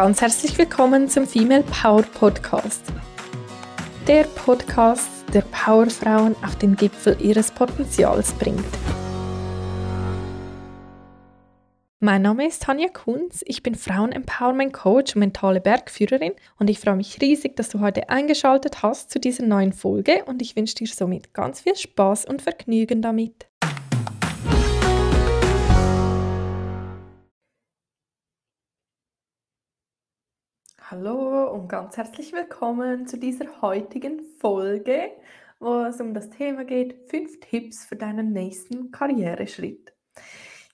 ganz herzlich willkommen zum Female Power Podcast. Der Podcast, der Powerfrauen auf den Gipfel ihres Potenzials bringt. Mein Name ist Tanja Kunz, ich bin Frauen-Empowerment Coach und mentale Bergführerin und ich freue mich riesig, dass du heute eingeschaltet hast zu dieser neuen Folge und ich wünsche dir somit ganz viel Spaß und Vergnügen damit. Hallo und ganz herzlich willkommen zu dieser heutigen Folge, wo es um das Thema geht, fünf Tipps für deinen nächsten Karriereschritt.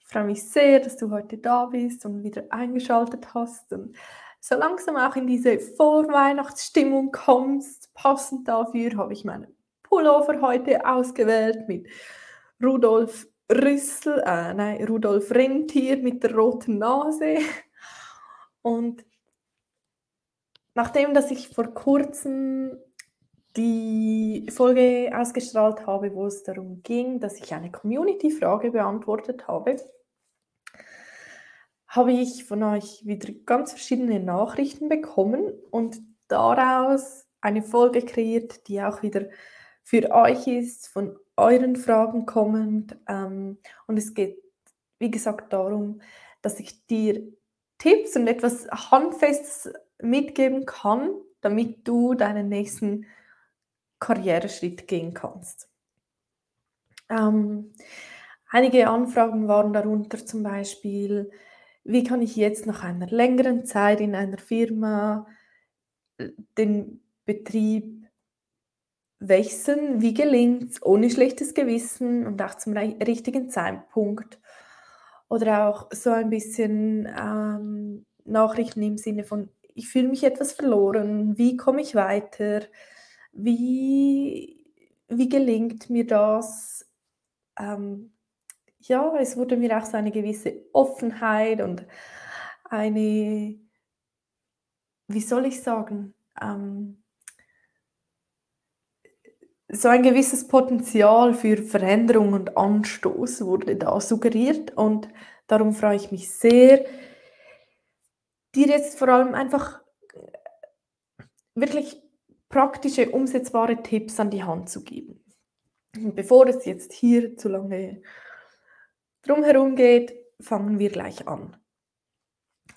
Ich freue mich sehr, dass du heute da bist und wieder eingeschaltet hast und so langsam auch in diese Vorweihnachtsstimmung kommst. Passend dafür habe ich meinen Pullover heute ausgewählt mit Rudolf Rüssel, äh, nein, Rudolf Rentier mit der roten Nase. Und Nachdem, dass ich vor kurzem die Folge ausgestrahlt habe, wo es darum ging, dass ich eine Community-Frage beantwortet habe, habe ich von euch wieder ganz verschiedene Nachrichten bekommen und daraus eine Folge kreiert, die auch wieder für euch ist, von euren Fragen kommend. Ähm, und es geht, wie gesagt, darum, dass ich dir Tipps und etwas Handfestes mitgeben kann, damit du deinen nächsten Karriereschritt gehen kannst. Ähm, einige Anfragen waren darunter zum Beispiel, wie kann ich jetzt nach einer längeren Zeit in einer Firma äh, den Betrieb wechseln? Wie gelingt es ohne schlechtes Gewissen und auch zum richtigen Zeitpunkt? Oder auch so ein bisschen ähm, Nachrichten im Sinne von, ich fühle mich etwas verloren, wie komme ich weiter, wie, wie gelingt mir das? Ähm, ja, es wurde mir auch so eine gewisse Offenheit und eine, wie soll ich sagen, ähm, so ein gewisses Potenzial für Veränderung und Anstoß wurde da suggeriert und darum freue ich mich sehr, dir jetzt vor allem einfach äh, wirklich praktische, umsetzbare Tipps an die Hand zu geben. Bevor es jetzt hier zu lange drumherum geht, fangen wir gleich an.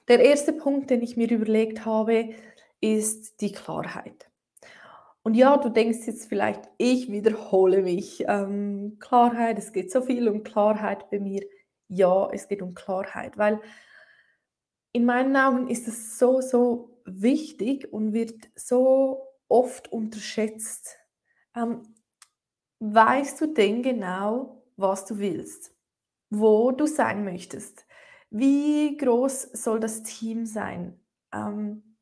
Der erste Punkt, den ich mir überlegt habe, ist die Klarheit. Und ja, du denkst jetzt vielleicht, ich wiederhole mich. Ähm, Klarheit, es geht so viel um Klarheit bei mir. Ja, es geht um Klarheit, weil in meinen Augen ist es so, so wichtig und wird so oft unterschätzt. Ähm, weißt du denn genau, was du willst, wo du sein möchtest? Wie groß soll das Team sein? Ähm,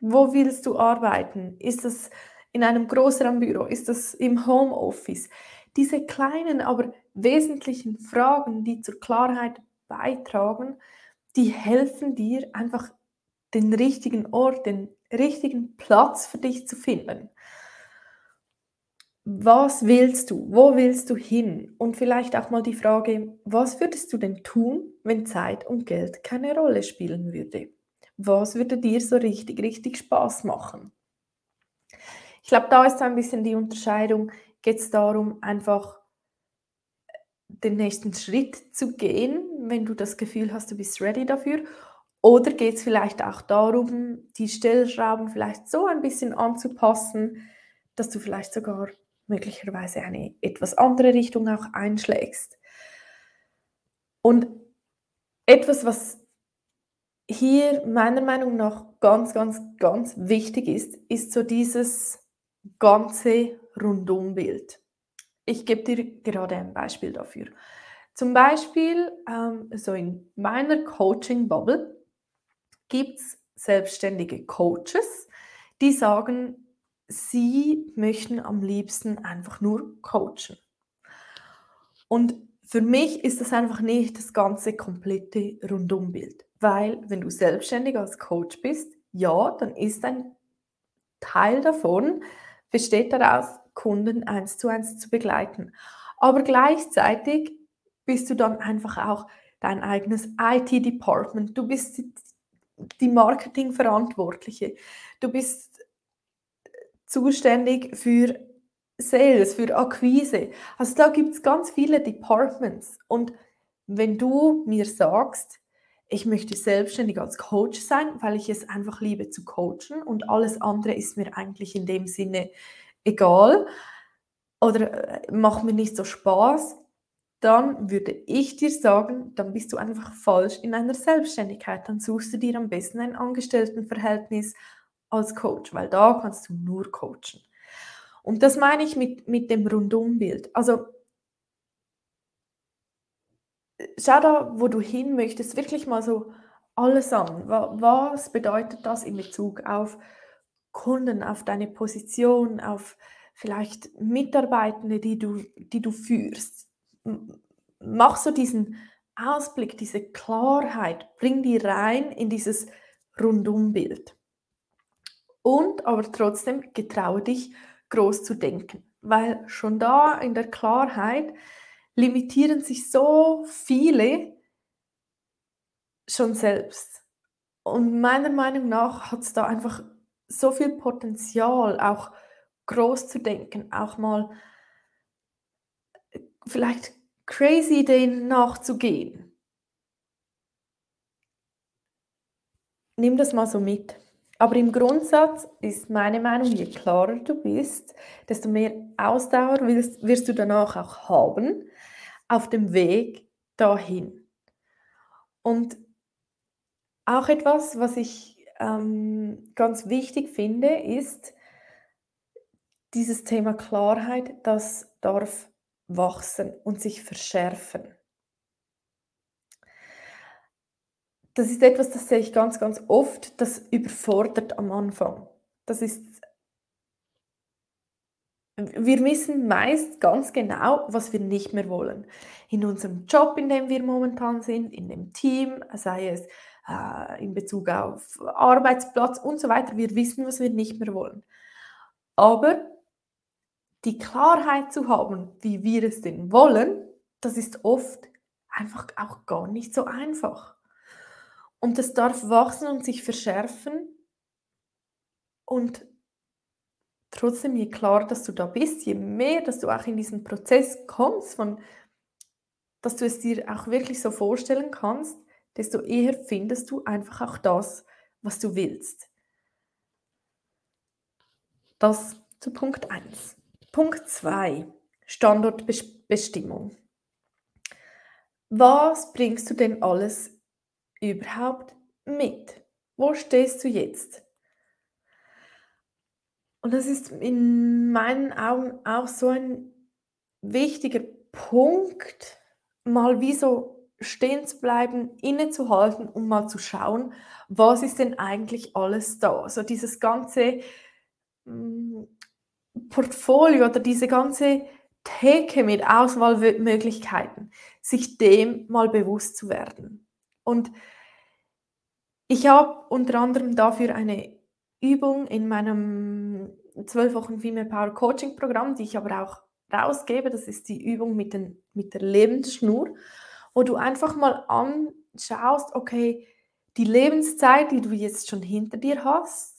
wo willst du arbeiten? Ist das in einem größeren Büro? Ist das im Homeoffice? Diese kleinen, aber wesentlichen Fragen, die zur Klarheit beitragen, die helfen dir einfach den richtigen Ort, den richtigen Platz für dich zu finden. Was willst du? Wo willst du hin? Und vielleicht auch mal die Frage, was würdest du denn tun, wenn Zeit und Geld keine Rolle spielen würde? Was würde dir so richtig, richtig Spaß machen? Ich glaube, da ist ein bisschen die Unterscheidung, geht es darum, einfach den nächsten Schritt zu gehen, wenn du das Gefühl hast, du bist ready dafür? Oder geht es vielleicht auch darum, die Stellschrauben vielleicht so ein bisschen anzupassen, dass du vielleicht sogar möglicherweise eine etwas andere Richtung auch einschlägst? Und etwas, was hier meiner Meinung nach ganz, ganz, ganz wichtig ist, ist so dieses ganze Rundumbild. Ich gebe dir gerade ein Beispiel dafür. Zum Beispiel, ähm, so in meiner Coaching-Bubble gibt es selbstständige Coaches, die sagen, sie möchten am liebsten einfach nur coachen. Und für mich ist das einfach nicht das ganze komplette Rundumbild, weil wenn du selbstständig als Coach bist, ja, dann ist ein Teil davon, besteht daraus, Kunden eins zu eins zu begleiten. Aber gleichzeitig bist du dann einfach auch dein eigenes IT-Department. Du bist die Marketingverantwortliche. Du bist zuständig für Sales, für Akquise. Also da gibt es ganz viele Departments. Und wenn du mir sagst, ich möchte selbstständig als Coach sein, weil ich es einfach liebe zu coachen und alles andere ist mir eigentlich in dem Sinne egal oder äh, macht mir nicht so Spaß, dann würde ich dir sagen, dann bist du einfach falsch in einer Selbstständigkeit. Dann suchst du dir am besten ein Angestelltenverhältnis als Coach, weil da kannst du nur coachen. Und das meine ich mit, mit dem Rundumbild. Also schau da, wo du hin möchtest, wirklich mal so alles an. Was bedeutet das in Bezug auf Kunden, auf deine Position, auf vielleicht Mitarbeitende, die du, die du führst? Mach so diesen Ausblick, diese Klarheit, bring die rein in dieses Rundumbild. Und aber trotzdem getraue dich, groß zu denken, weil schon da in der Klarheit limitieren sich so viele schon selbst. Und meiner Meinung nach hat es da einfach so viel Potenzial, auch groß zu denken, auch mal vielleicht crazy Ideen nachzugehen. Nimm das mal so mit. Aber im Grundsatz ist meine Meinung, je klarer du bist, desto mehr Ausdauer wirst, wirst du danach auch haben auf dem Weg dahin. Und auch etwas, was ich ähm, ganz wichtig finde, ist dieses Thema Klarheit, das darf wachsen und sich verschärfen. Das ist etwas, das sehe ich ganz, ganz oft, das überfordert am Anfang. Das ist wir wissen meist ganz genau, was wir nicht mehr wollen. In unserem Job, in dem wir momentan sind, in dem Team, sei es äh, in Bezug auf Arbeitsplatz und so weiter. Wir wissen, was wir nicht mehr wollen. Aber die Klarheit zu haben, wie wir es denn wollen, das ist oft einfach auch gar nicht so einfach. Und das darf wachsen und sich verschärfen. Und trotzdem, je klarer, dass du da bist, je mehr, dass du auch in diesen Prozess kommst, von, dass du es dir auch wirklich so vorstellen kannst, desto eher findest du einfach auch das, was du willst. Das zu Punkt 1. Punkt 2. Standortbestimmung. Was bringst du denn alles überhaupt mit? Wo stehst du jetzt? Und das ist in meinen Augen auch so ein wichtiger Punkt, mal wie so stehen zu bleiben, innezuhalten und mal zu schauen, was ist denn eigentlich alles da? So dieses ganze hm, Portfolio oder diese ganze Theke mit Auswahlmöglichkeiten, sich dem mal bewusst zu werden. Und ich habe unter anderem dafür eine Übung in meinem 12 Wochen Female Power Coaching Programm, die ich aber auch rausgebe. Das ist die Übung mit, den, mit der Lebensschnur, wo du einfach mal anschaust, okay, die Lebenszeit, die du jetzt schon hinter dir hast,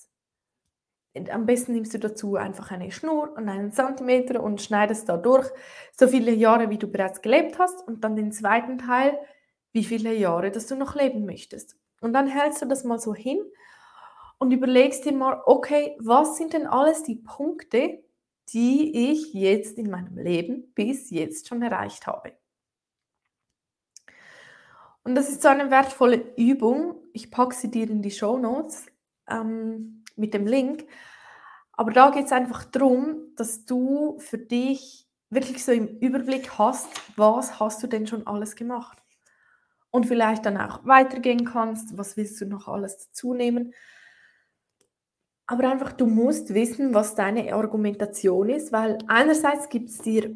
am besten nimmst du dazu einfach eine Schnur und einen Zentimeter und schneidest da durch so viele Jahre, wie du bereits gelebt hast und dann den zweiten Teil, wie viele Jahre, dass du noch leben möchtest. Und dann hältst du das mal so hin und überlegst dir mal, okay, was sind denn alles die Punkte, die ich jetzt in meinem Leben bis jetzt schon erreicht habe. Und das ist so eine wertvolle Übung. Ich packe sie dir in die Show Notes ähm, mit dem Link. Aber da geht es einfach darum, dass du für dich wirklich so im Überblick hast, was hast du denn schon alles gemacht. Und vielleicht dann auch weitergehen kannst, was willst du noch alles dazu nehmen. Aber einfach, du musst wissen, was deine Argumentation ist, weil einerseits gibt es dir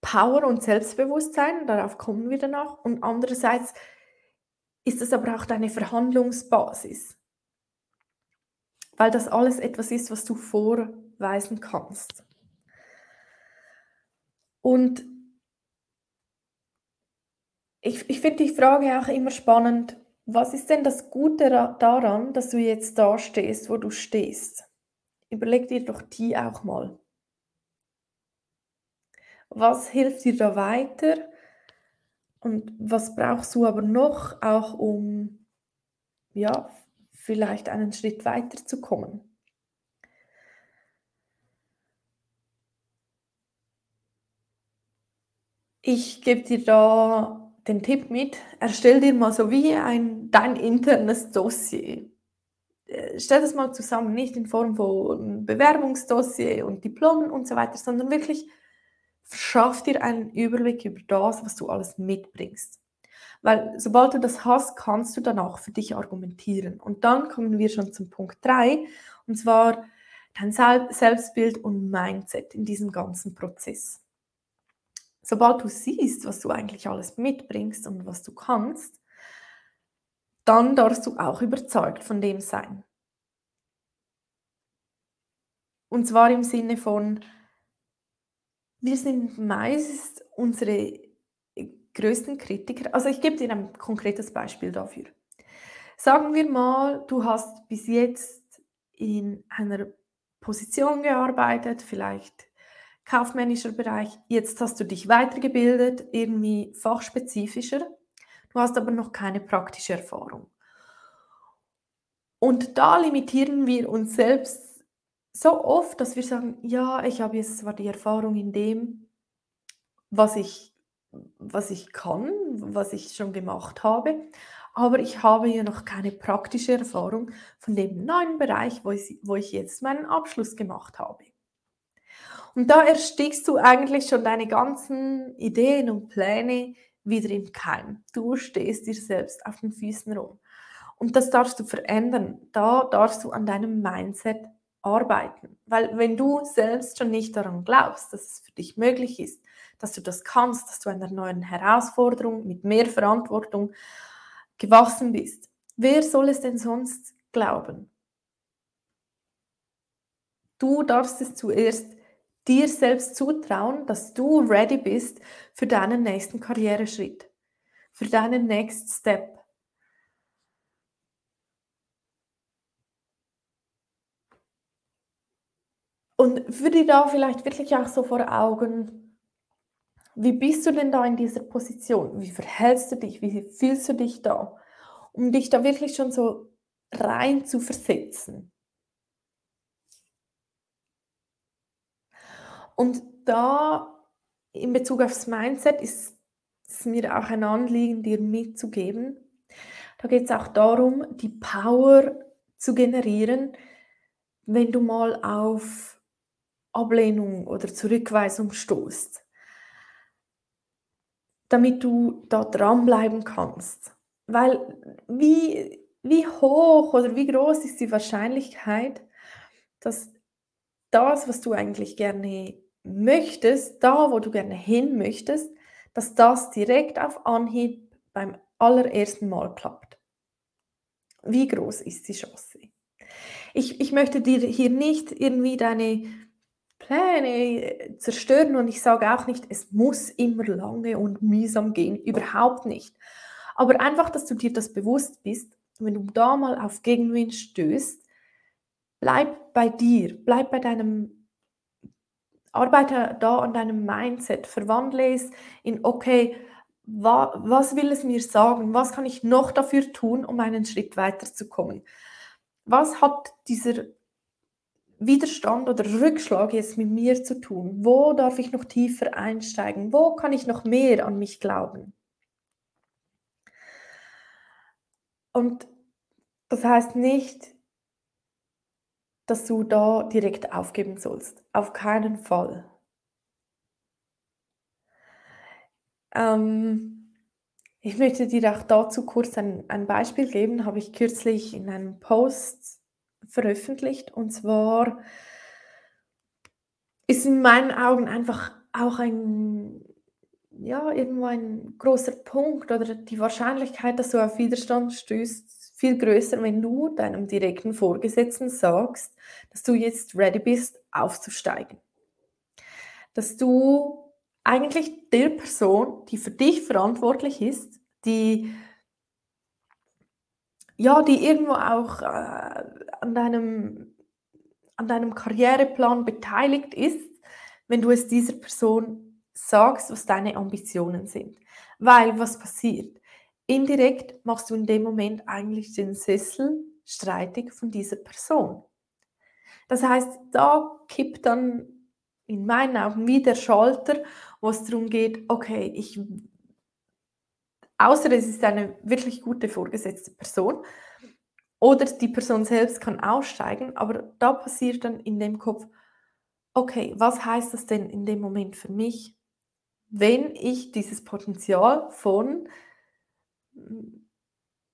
Power und Selbstbewusstsein, darauf kommen wir danach, und andererseits ist es aber auch deine Verhandlungsbasis, weil das alles etwas ist, was du vorweisen kannst. Und ich, ich finde die Frage auch immer spannend, Was ist denn das Gute daran, dass du jetzt da stehst, wo du stehst? Überleg dir doch die auch mal. Was hilft dir da weiter? Und was brauchst du aber noch, auch um ja, vielleicht einen Schritt weiter zu kommen? Ich gebe dir da den Tipp mit, erstell dir mal so wie ein dein internes Dossier. Äh, stell das mal zusammen, nicht in Form von Bewerbungsdossier und Diplomen und so weiter, sondern wirklich schaff dir einen Überblick über das, was du alles mitbringst. Weil sobald du das hast, kannst du dann auch für dich argumentieren. Und dann kommen wir schon zum Punkt 3, und zwar dein Selbstbild und Mindset in diesem ganzen Prozess sobald du siehst, was du eigentlich alles mitbringst und was du kannst, dann darfst du auch überzeugt von dem sein. Und zwar im Sinne von, wir sind meist unsere größten Kritiker. Also ich gebe dir ein konkretes Beispiel dafür. Sagen wir mal, du hast bis jetzt in einer Position gearbeitet, vielleicht kaufmännischer Bereich. Jetzt hast du dich weitergebildet, irgendwie fachspezifischer. Du hast aber noch keine praktische Erfahrung. Und da limitieren wir uns selbst so oft, dass wir sagen, ja, ich habe jetzt zwar die Erfahrung in dem, was ich, was ich kann, was ich schon gemacht habe, aber ich habe ja noch keine praktische Erfahrung von dem neuen Bereich, wo ich, wo ich jetzt meinen Abschluss gemacht habe. Und da erstickst du eigentlich schon deine ganzen Ideen und Pläne wieder im Keim. Du stehst dir selbst auf den Füßen rum. Und das darfst du verändern. Da darfst du an deinem Mindset arbeiten. Weil wenn du selbst schon nicht daran glaubst, dass es für dich möglich ist, dass du das kannst, dass du einer neuen Herausforderung mit mehr Verantwortung gewachsen bist, wer soll es denn sonst glauben? Du darfst es zuerst dir selbst zutrauen, dass du ready bist für deinen nächsten Karriereschritt, für deinen Next Step. Und führ dir da vielleicht wirklich auch so vor Augen, wie bist du denn da in dieser Position? Wie verhältst du dich? Wie fühlst du dich da? Um dich da wirklich schon so rein zu versetzen. Und da in Bezug aufs Mindset ist es mir auch ein Anliegen, dir mitzugeben. Da geht es auch darum, die Power zu generieren, wenn du mal auf Ablehnung oder Zurückweisung stoßt, damit du da dranbleiben kannst. Weil wie, wie hoch oder wie groß ist die Wahrscheinlichkeit, dass das, was du eigentlich gerne möchtest, da wo du gerne hin möchtest, dass das direkt auf Anhieb beim allerersten Mal klappt. Wie groß ist die Chance? Ich, ich möchte dir hier nicht irgendwie deine Pläne zerstören und ich sage auch nicht, es muss immer lange und mühsam gehen, überhaupt nicht. Aber einfach, dass du dir das bewusst bist, wenn du da mal auf Gegenwind stößt, bleib bei dir, bleib bei deinem arbeite da an deinem Mindset, verwandle es in, okay, wa, was will es mir sagen? Was kann ich noch dafür tun, um einen Schritt weiterzukommen? Was hat dieser Widerstand oder Rückschlag jetzt mit mir zu tun? Wo darf ich noch tiefer einsteigen? Wo kann ich noch mehr an mich glauben? Und das heißt nicht, dass du da direkt aufgeben sollst. Auf keinen Fall. Ähm, ich möchte dir auch dazu kurz ein, ein Beispiel geben, habe ich kürzlich in einem Post veröffentlicht. Und zwar ist in meinen Augen einfach auch ein, ja, irgendwo ein großer Punkt oder die Wahrscheinlichkeit, dass du auf Widerstand stößt, viel größer, wenn du deinem direkten Vorgesetzten sagst, dass du jetzt ready bist, aufzusteigen. Dass du eigentlich der Person, die für dich verantwortlich ist, die ja, die irgendwo auch äh, an, deinem, an deinem Karriereplan beteiligt ist, wenn du es dieser Person sagst, was deine Ambitionen sind. Weil was passiert? Indirekt machst du in dem Moment eigentlich den Sessel streitig von dieser Person. Das heißt, da kippt dann in meinen Augen wie der Schalter, wo es darum geht, okay, ich, außer es ist eine wirklich gute vorgesetzte Person, oder die Person selbst kann aussteigen, aber da passiert dann in dem Kopf, okay, was heißt das denn in dem Moment für mich, wenn ich dieses Potenzial von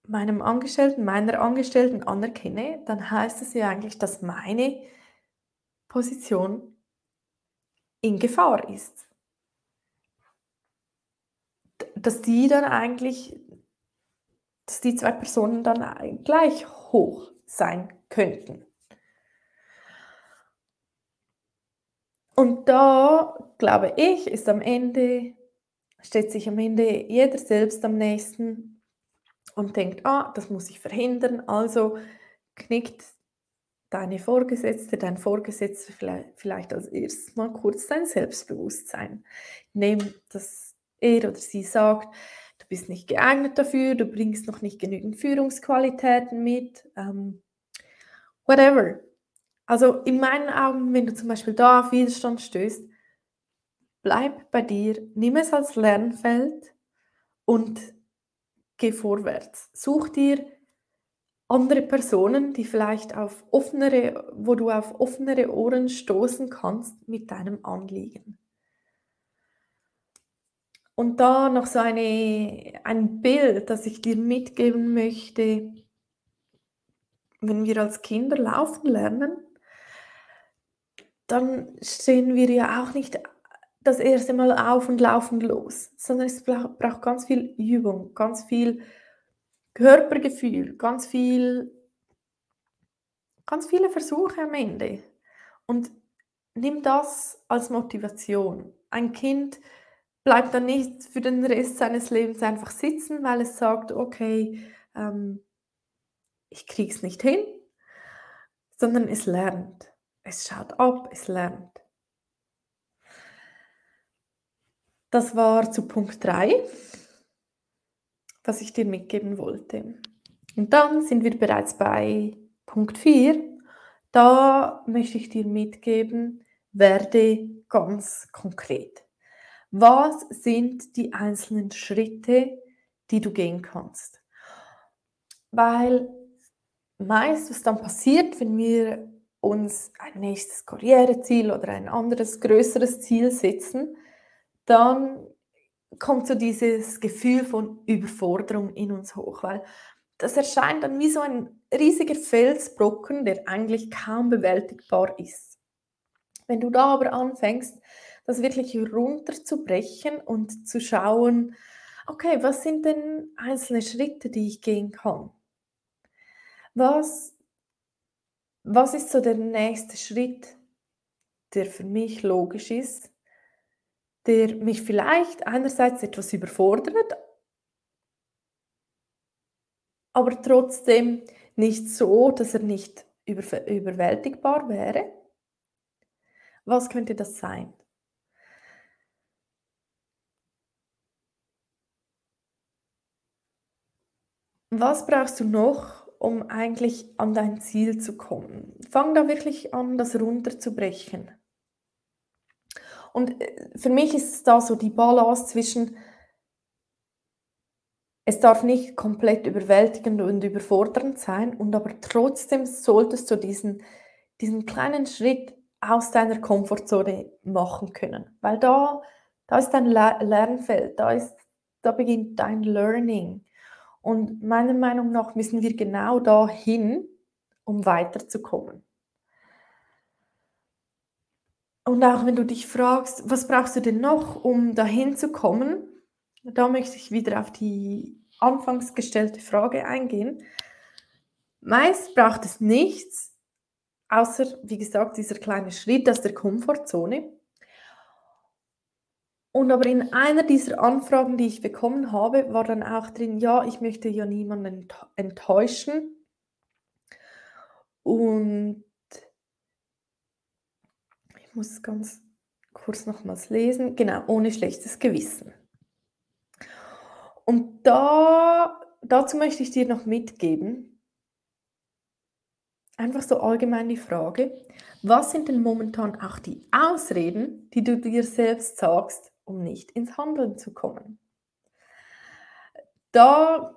meinem Angestellten, meiner Angestellten anerkenne, dann heißt es ja eigentlich, dass meine Position in Gefahr ist. Dass die dann eigentlich, dass die zwei Personen dann gleich hoch sein könnten. Und da, glaube ich, ist am Ende, steht sich am Ende jeder selbst am nächsten und denkt, ah, das muss ich verhindern, also knickt deine Vorgesetzte, dein Vorgesetzter vielleicht, vielleicht als erstes mal kurz dein Selbstbewusstsein. Nehm, dass er oder sie sagt, bist nicht geeignet dafür, du bringst noch nicht genügend Führungsqualitäten mit, ähm, whatever. Also in meinen Augen, wenn du zum Beispiel da auf Widerstand stößt, bleib bei dir, nimm es als Lernfeld und geh vorwärts. Such dir andere Personen, die vielleicht auf offenere, wo du auf offenere Ohren stoßen kannst mit deinem Anliegen. Und da noch so eine, ein Bild, das ich dir mitgeben möchte, wenn wir als Kinder laufen lernen, dann stehen wir ja auch nicht das erste Mal auf und laufen los, sondern es braucht ganz viel Übung, ganz viel Körpergefühl, ganz viel, ganz viele Versuche am Ende. Und nimm das als Motivation. Ein Kind bleibt dann nicht für den Rest seines Lebens einfach sitzen, weil es sagt, okay, ähm, ich krieg's nicht hin, sondern es lernt. Es schaut ab, es lernt. Das war zu Punkt 3, was ich dir mitgeben wollte. Und dann sind wir bereits bei Punkt 4. Da möchte ich dir mitgeben, werde ganz konkret. Was sind die einzelnen Schritte, die du gehen kannst? Weil meist, was dann passiert, wenn wir uns ein nächstes Karriereziel oder ein anderes größeres Ziel setzen, dann kommt so dieses Gefühl von Überforderung in uns hoch, weil das erscheint dann wie so ein riesiger Felsbrocken, der eigentlich kaum bewältigbar ist. Wenn du da aber anfängst, das wirklich runterzubrechen und zu schauen, okay, was sind denn einzelne Schritte, die ich gehen kann? Was was ist so der nächste Schritt, der für mich logisch ist, der mich vielleicht einerseits etwas überfordert, aber trotzdem nicht so, dass er nicht über, überwältigbar wäre? Was könnte das sein? Was brauchst du noch, um eigentlich an dein Ziel zu kommen. Fang da wirklich an, das runterzubrechen. Und äh, für mich ist da so die Balance zwischen, es darf nicht komplett überwältigend und überfordernd sein, und aber trotzdem solltest du diesen, diesen kleinen Schritt aus deiner Komfortzone machen können. Weil da, da ist dein Lernfeld, da, ist, da beginnt dein Learning. Und meiner Meinung nach müssen wir genau dahin, um weiterzukommen. Und auch wenn du dich fragst, was brauchst du denn noch, um dahin zu kommen, da möchte ich wieder auf die anfangs gestellte Frage eingehen. Meist braucht es nichts, außer, wie gesagt, dieser kleine Schritt aus der Komfortzone. Und aber in einer dieser Anfragen, die ich bekommen habe, war dann auch drin, ja, ich möchte ja niemanden enttäuschen. Und ich muss ganz kurz nochmals lesen. Genau, ohne schlechtes Gewissen. Und da, dazu möchte ich dir noch mitgeben, einfach so allgemein die Frage, was sind denn momentan auch die Ausreden, die du dir selbst sagst, um nicht ins Handeln zu kommen? Da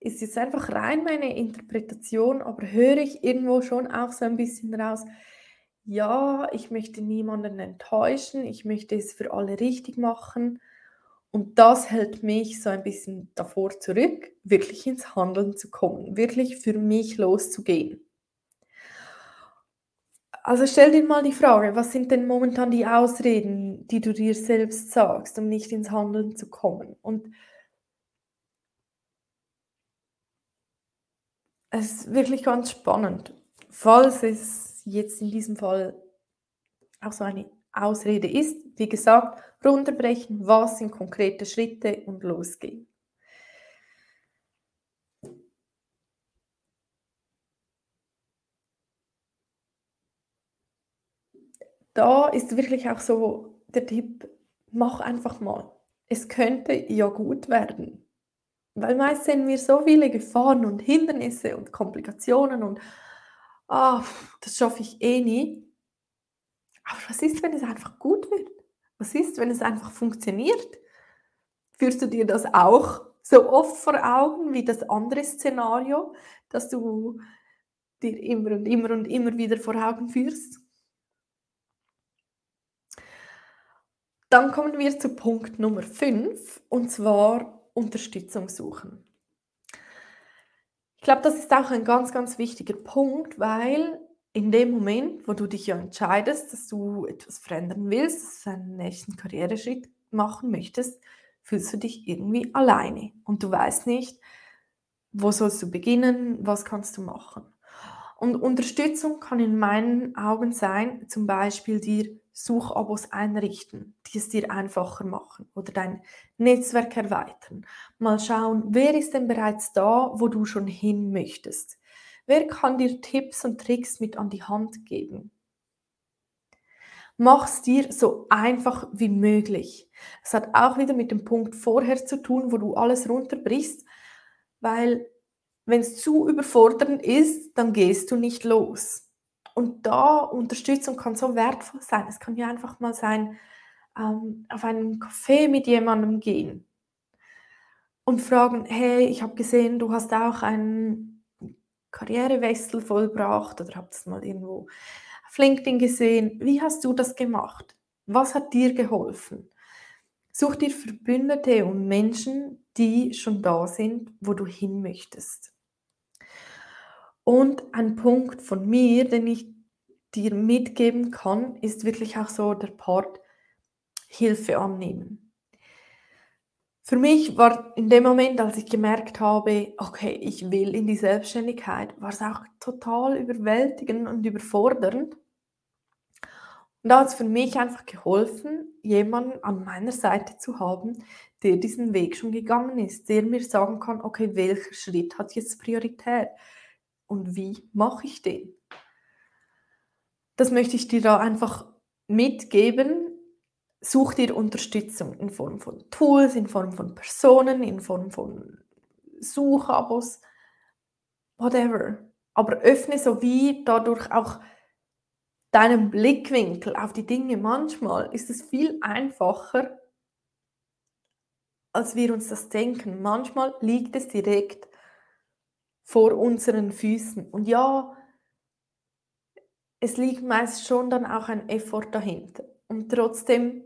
ist jetzt einfach rein meine Interpretation, aber höre ich irgendwo schon auch so ein bisschen raus, ja, ich möchte niemanden enttäuschen, ich möchte es für alle richtig machen. Und das hält mich so ein bisschen davor zurück, wirklich ins Handeln zu kommen, wirklich für mich loszugehen. Also stell dir mal die Frage, was sind denn momentan die Ausreden, die du dir selbst sagst, um nicht ins Handeln zu kommen? Und es ist wirklich ganz spannend, falls es jetzt in diesem Fall auch so eine Ausrede ist, wie gesagt, runterbrechen, was sind konkrete Schritte und losgehen. Da ist wirklich auch so der Tipp, mach einfach mal. Es könnte ja gut werden. Weil meist sehen wir so viele Gefahren und Hindernisse und Komplikationen und ah, das schaffe ich eh nie. Aber was ist, wenn es einfach gut wird? Was ist, wenn es einfach funktioniert? Führst du dir das auch so oft vor Augen wie das andere Szenario, das du dir immer und immer und immer wieder vor Augen führst? Dann kommen wir zu Punkt Nummer 5 und zwar Unterstützung suchen. Ich glaube, das ist auch ein ganz, ganz wichtiger Punkt, weil in dem Moment, wo du dich ja entscheidest, dass du etwas verändern willst, einen nächsten Karriereschritt machen möchtest, fühlst du dich irgendwie alleine und du weißt nicht, wo sollst du beginnen, was kannst du machen. Und Unterstützung kann in meinen Augen sein, zum Beispiel dir Suchabos einrichten, die es dir einfacher machen oder dein Netzwerk erweitern. Mal schauen, wer ist denn bereits da, wo du schon hin möchtest? Wer kann dir Tipps und Tricks mit an die Hand geben? Mach es dir so einfach wie möglich. Es hat auch wieder mit dem Punkt vorher zu tun, wo du alles runterbrichst, weil wenn es zu überfordernd ist, dann gehst du nicht los. Und da Unterstützung kann so wertvoll sein. Es kann ja einfach mal sein, ähm, auf einen Kaffee mit jemandem gehen und fragen, hey, ich habe gesehen, du hast auch einen Karrierewechsel vollbracht oder habt es mal irgendwo auf LinkedIn gesehen. Wie hast du das gemacht? Was hat dir geholfen? Such dir Verbündete und Menschen, die schon da sind, wo du hin möchtest. Und ein Punkt von mir, den ich dir mitgeben kann, ist wirklich auch so der Part Hilfe annehmen. Für mich war in dem Moment, als ich gemerkt habe, okay, ich will in die Selbstständigkeit, war es auch total überwältigend und überfordernd. Und da hat es für mich einfach geholfen, jemanden an meiner Seite zu haben, der diesen Weg schon gegangen ist, der mir sagen kann, okay, welcher Schritt hat jetzt Priorität? Und wie mache ich den? Das möchte ich dir da einfach mitgeben. Such dir Unterstützung in Form von Tools, in Form von Personen, in Form von Suchabos, whatever. Aber öffne so wie dadurch auch deinen Blickwinkel auf die Dinge. Manchmal ist es viel einfacher, als wir uns das denken. Manchmal liegt es direkt vor unseren Füßen. Und ja, es liegt meist schon dann auch ein Effort dahinter. Und trotzdem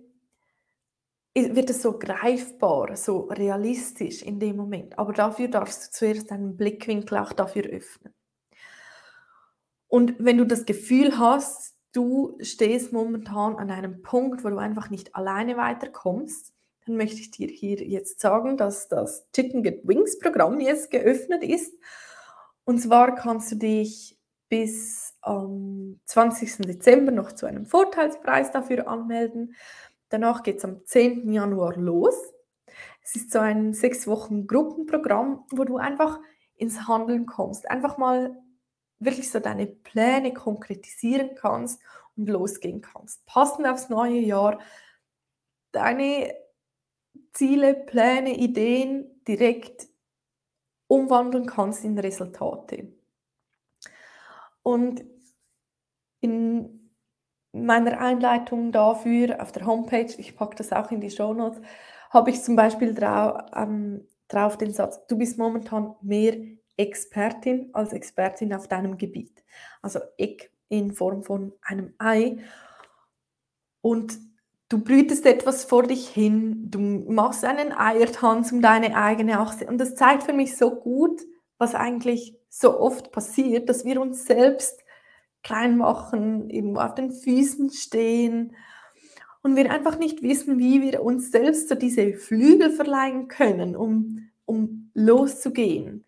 wird es so greifbar, so realistisch in dem Moment. Aber dafür darfst du zuerst deinen Blickwinkel auch dafür öffnen. Und wenn du das Gefühl hast, du stehst momentan an einem Punkt, wo du einfach nicht alleine weiterkommst, dann möchte ich dir hier jetzt sagen, dass das Chicken Get Wings Programm jetzt geöffnet ist und zwar kannst du dich bis am 20. Dezember noch zu einem Vorteilspreis dafür anmelden. Danach geht es am 10. Januar los. Es ist so ein sechs Wochen Gruppenprogramm, wo du einfach ins Handeln kommst. Einfach mal wirklich so deine Pläne konkretisieren kannst und losgehen kannst. Passend aufs neue Jahr deine Ziele, Pläne, Ideen direkt umwandeln kannst in Resultate. Und in meiner Einleitung dafür auf der Homepage, ich packe das auch in die Show Notes, habe ich zum Beispiel drau ähm, drauf den Satz, du bist momentan mehr Expertin als Expertin auf deinem Gebiet. Also Eck in Form von einem Ei. Und du brütest etwas vor dich hin, du machst einen Eiertanz um deine eigene Achse. Und das zeigt für mich so gut, was eigentlich so oft passiert, dass wir uns selbst klein machen, eben auf den Füßen stehen und wir einfach nicht wissen, wie wir uns selbst so diese Flügel verleihen können, um, um loszugehen.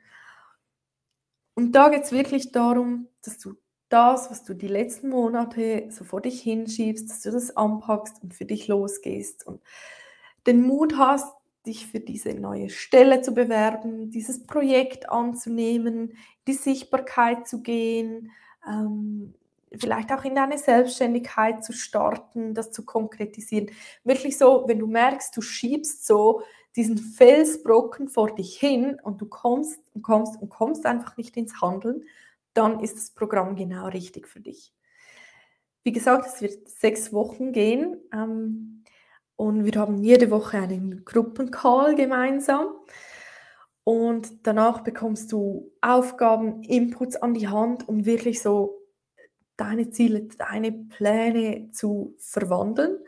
Und da geht es wirklich darum, dass du das, was du die letzten Monate so vor dich hinschiebst, dass du das anpackst und für dich losgehst und den Mut hast, dich für diese neue Stelle zu bewerben, dieses Projekt anzunehmen, die Sichtbarkeit zu gehen, ähm, vielleicht auch in deine Selbstständigkeit zu starten, das zu konkretisieren. Wirklich so, wenn du merkst, du schiebst so diesen Felsbrocken vor dich hin und du kommst und kommst und kommst einfach nicht ins Handeln, dann ist das Programm genau richtig für dich. Wie gesagt, es wird sechs Wochen gehen ähm, und wir haben jede Woche einen Gruppencall gemeinsam. Und danach bekommst du Aufgaben, Inputs an die Hand, um wirklich so deine Ziele, deine Pläne zu verwandeln.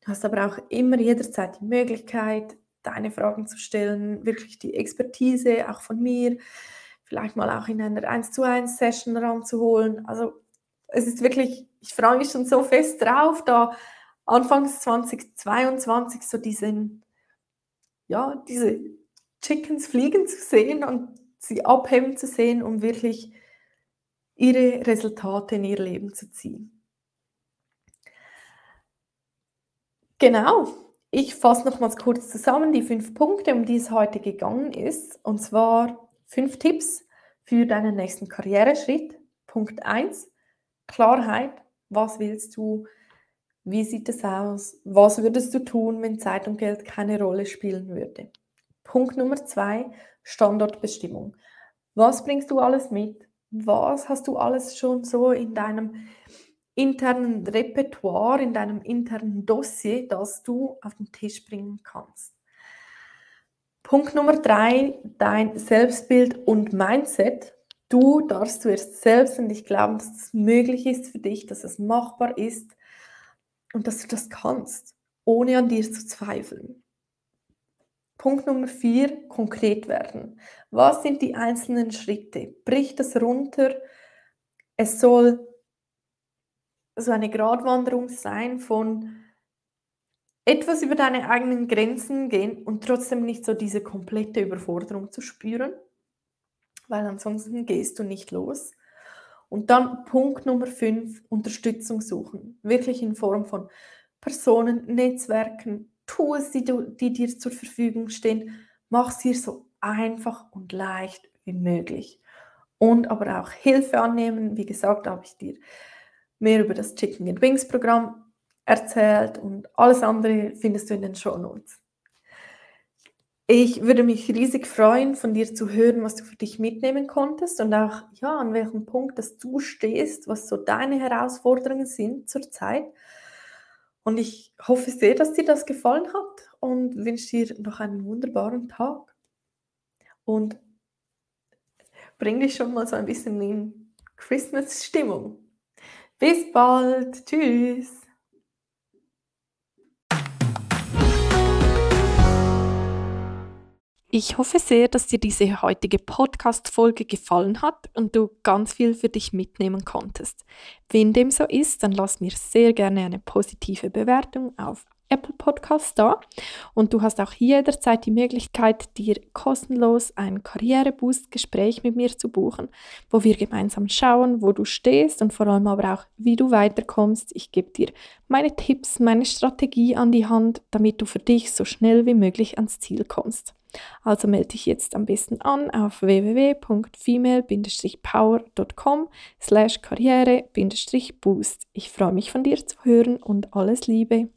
Du hast aber auch immer jederzeit die Möglichkeit, deine Fragen zu stellen, wirklich die Expertise auch von mir, vielleicht mal auch in einer 1 zu 1 Session ranzuholen. Also es ist wirklich, ich freue mich schon so fest drauf, da Anfangs 2022 so diesen, ja, diese Chickens fliegen zu sehen und sie abheben zu sehen, um wirklich ihre Resultate in ihr Leben zu ziehen. Genau, ich fasse nochmals kurz zusammen die fünf Punkte, um die es heute gegangen ist. Und zwar fünf Tipps für deinen nächsten Karriereschritt. Punkt 1, Klarheit. Was willst du? Wie sieht es aus? Was würdest du tun, wenn Zeit und Geld keine Rolle spielen würde? Punkt Nummer zwei, Standortbestimmung. Was bringst du alles mit? Was hast du alles schon so in deinem internen Repertoire, in deinem internen Dossier, das du auf den Tisch bringen kannst. Punkt Nummer drei, dein Selbstbild und Mindset. Du darfst zuerst selbst an dich glauben, dass es möglich ist für dich, dass es machbar ist und dass du das kannst, ohne an dir zu zweifeln. Punkt Nummer vier, konkret werden. Was sind die einzelnen Schritte? Brich das runter. Es soll so eine Gratwanderung sein von etwas über deine eigenen Grenzen gehen und trotzdem nicht so diese komplette Überforderung zu spüren, weil ansonsten gehst du nicht los. Und dann Punkt Nummer 5, Unterstützung suchen. Wirklich in Form von Personen, Netzwerken, Tools, die, du, die dir zur Verfügung stehen. Mach es dir so einfach und leicht wie möglich. Und aber auch Hilfe annehmen. Wie gesagt, habe ich dir mehr über das Chicken and Wings Programm erzählt und alles andere findest du in den Show Notes. Ich würde mich riesig freuen, von dir zu hören, was du für dich mitnehmen konntest und auch, ja, an welchem Punkt, dass du stehst, was so deine Herausforderungen sind zurzeit. Und ich hoffe sehr, dass dir das gefallen hat und wünsche dir noch einen wunderbaren Tag. Und bring dich schon mal so ein bisschen in Christmas-Stimmung. Bis bald. Tschüss. Ich hoffe sehr, dass dir diese heutige Podcast-Folge gefallen hat und du ganz viel für dich mitnehmen konntest. Wenn dem so ist, dann lass mir sehr gerne eine positive Bewertung auf Apple Podcast da. Und du hast auch jederzeit die Möglichkeit, dir kostenlos ein Karriereboost-Gespräch mit mir zu buchen, wo wir gemeinsam schauen, wo du stehst und vor allem aber auch, wie du weiterkommst. Ich gebe dir meine Tipps, meine Strategie an die Hand, damit du für dich so schnell wie möglich ans Ziel kommst. Also melde dich jetzt am besten an auf www.female-power.com slash karriere-boost. Ich freue mich von dir zu hören und alles Liebe.